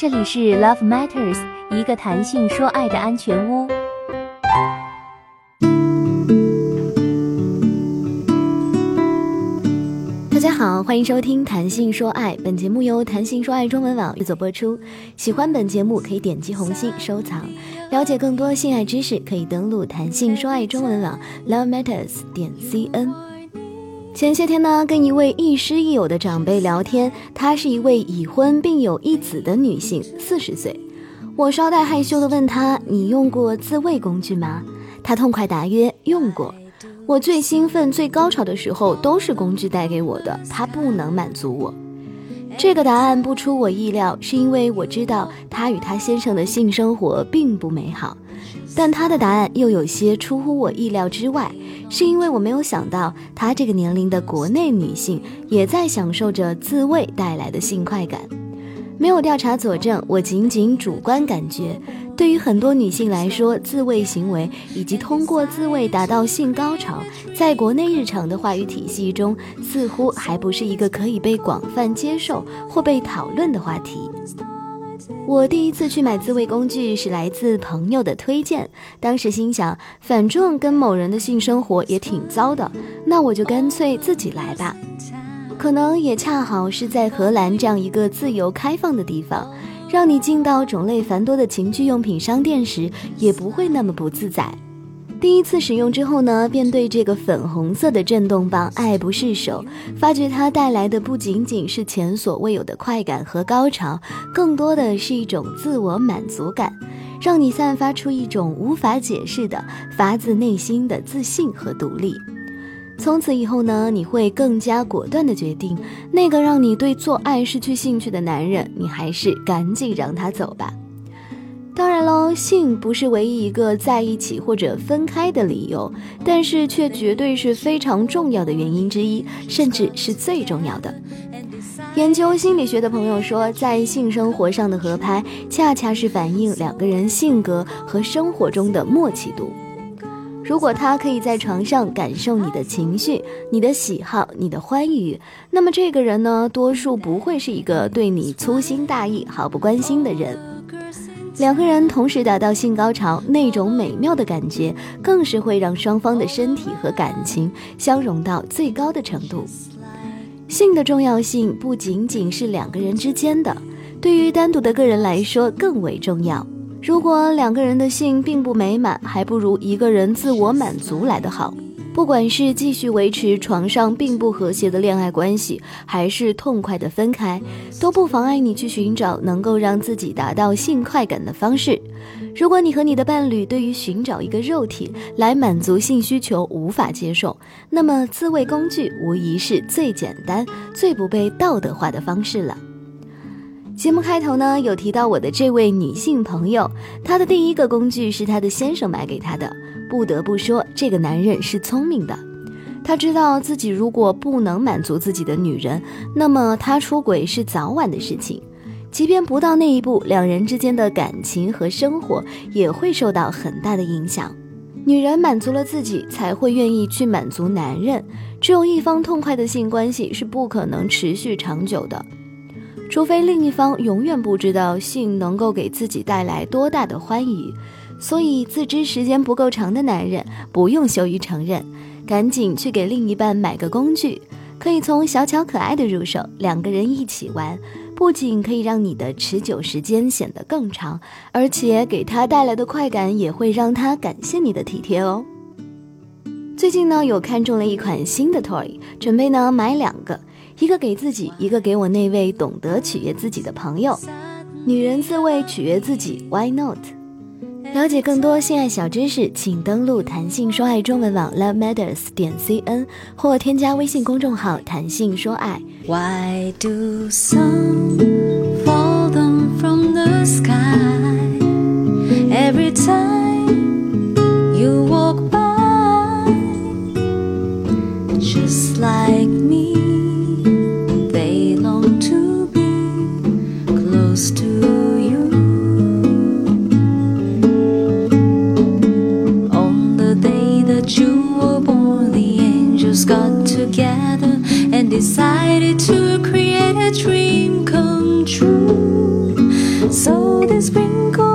这里是 Love Matters，一个谈性说爱的安全屋。大家好，欢迎收听《谈性说爱》，本节目由谈性说爱中文网制作播出。喜欢本节目可以点击红心收藏，了解更多性爱知识可以登录谈性说爱中文网 Love Matters 点 cn。前些天呢，跟一位亦师亦友的长辈聊天，她是一位已婚并有一子的女性，四十岁。我稍带害羞的问她：“你用过自慰工具吗？”她痛快答曰：“用过。”我最兴奋、最高潮的时候都是工具带给我的，它不能满足我。这个答案不出我意料，是因为我知道她与她先生的性生活并不美好。但她的答案又有些出乎我意料之外。是因为我没有想到，她这个年龄的国内女性也在享受着自慰带来的性快感。没有调查佐证，我仅仅主观感觉，对于很多女性来说，自慰行为以及通过自慰达到性高潮，在国内日常的话语体系中，似乎还不是一个可以被广泛接受或被讨论的话题。我第一次去买自慰工具是来自朋友的推荐，当时心想，反正跟某人的性生活也挺糟的，那我就干脆自己来吧。可能也恰好是在荷兰这样一个自由开放的地方，让你进到种类繁多的情趣用品商店时，也不会那么不自在。第一次使用之后呢，便对这个粉红色的震动棒爱不释手，发觉它带来的不仅仅是前所未有的快感和高潮，更多的是一种自我满足感，让你散发出一种无法解释的发自内心的自信和独立。从此以后呢，你会更加果断地决定，那个让你对做爱失去兴趣的男人，你还是赶紧让他走吧。当然喽，性不是唯一一个在一起或者分开的理由，但是却绝对是非常重要的原因之一，甚至是最重要的。研究心理学的朋友说，在性生活上的合拍，恰恰是反映两个人性格和生活中的默契度。如果他可以在床上感受你的情绪、你的喜好、你的欢愉，那么这个人呢，多数不会是一个对你粗心大意、毫不关心的人。两个人同时达到性高潮，那种美妙的感觉，更是会让双方的身体和感情相融到最高的程度。性的重要性不仅仅是两个人之间的，对于单独的个人来说更为重要。如果两个人的性并不美满，还不如一个人自我满足来得好。不管是继续维持床上并不和谐的恋爱关系，还是痛快的分开，都不妨碍你去寻找能够让自己达到性快感的方式。如果你和你的伴侣对于寻找一个肉体来满足性需求无法接受，那么自慰工具无疑是最简单、最不被道德化的方式了。节目开头呢，有提到我的这位女性朋友，她的第一个工具是她的先生买给她的。不得不说，这个男人是聪明的。他知道自己如果不能满足自己的女人，那么他出轨是早晚的事情。即便不到那一步，两人之间的感情和生活也会受到很大的影响。女人满足了自己，才会愿意去满足男人。只有一方痛快的性关系是不可能持续长久的，除非另一方永远不知道性能够给自己带来多大的欢愉。所以，自知时间不够长的男人不用羞于承认，赶紧去给另一半买个工具，可以从小巧可爱的入手，两个人一起玩，不仅可以让你的持久时间显得更长，而且给他带来的快感也会让他感谢你的体贴哦。最近呢，有看中了一款新的 toy，准备呢买两个，一个给自己，一个给我那位懂得取悦自己的朋友。女人自慰取悦自己，Why not？了解更多性爱小知识，请登录弹性说爱中文网 love matters 点 cn 或添加微信公众号弹性说爱。Why do some fall down from the sky you were born, the angels got together and decided to create a dream come true. So they sprinkle.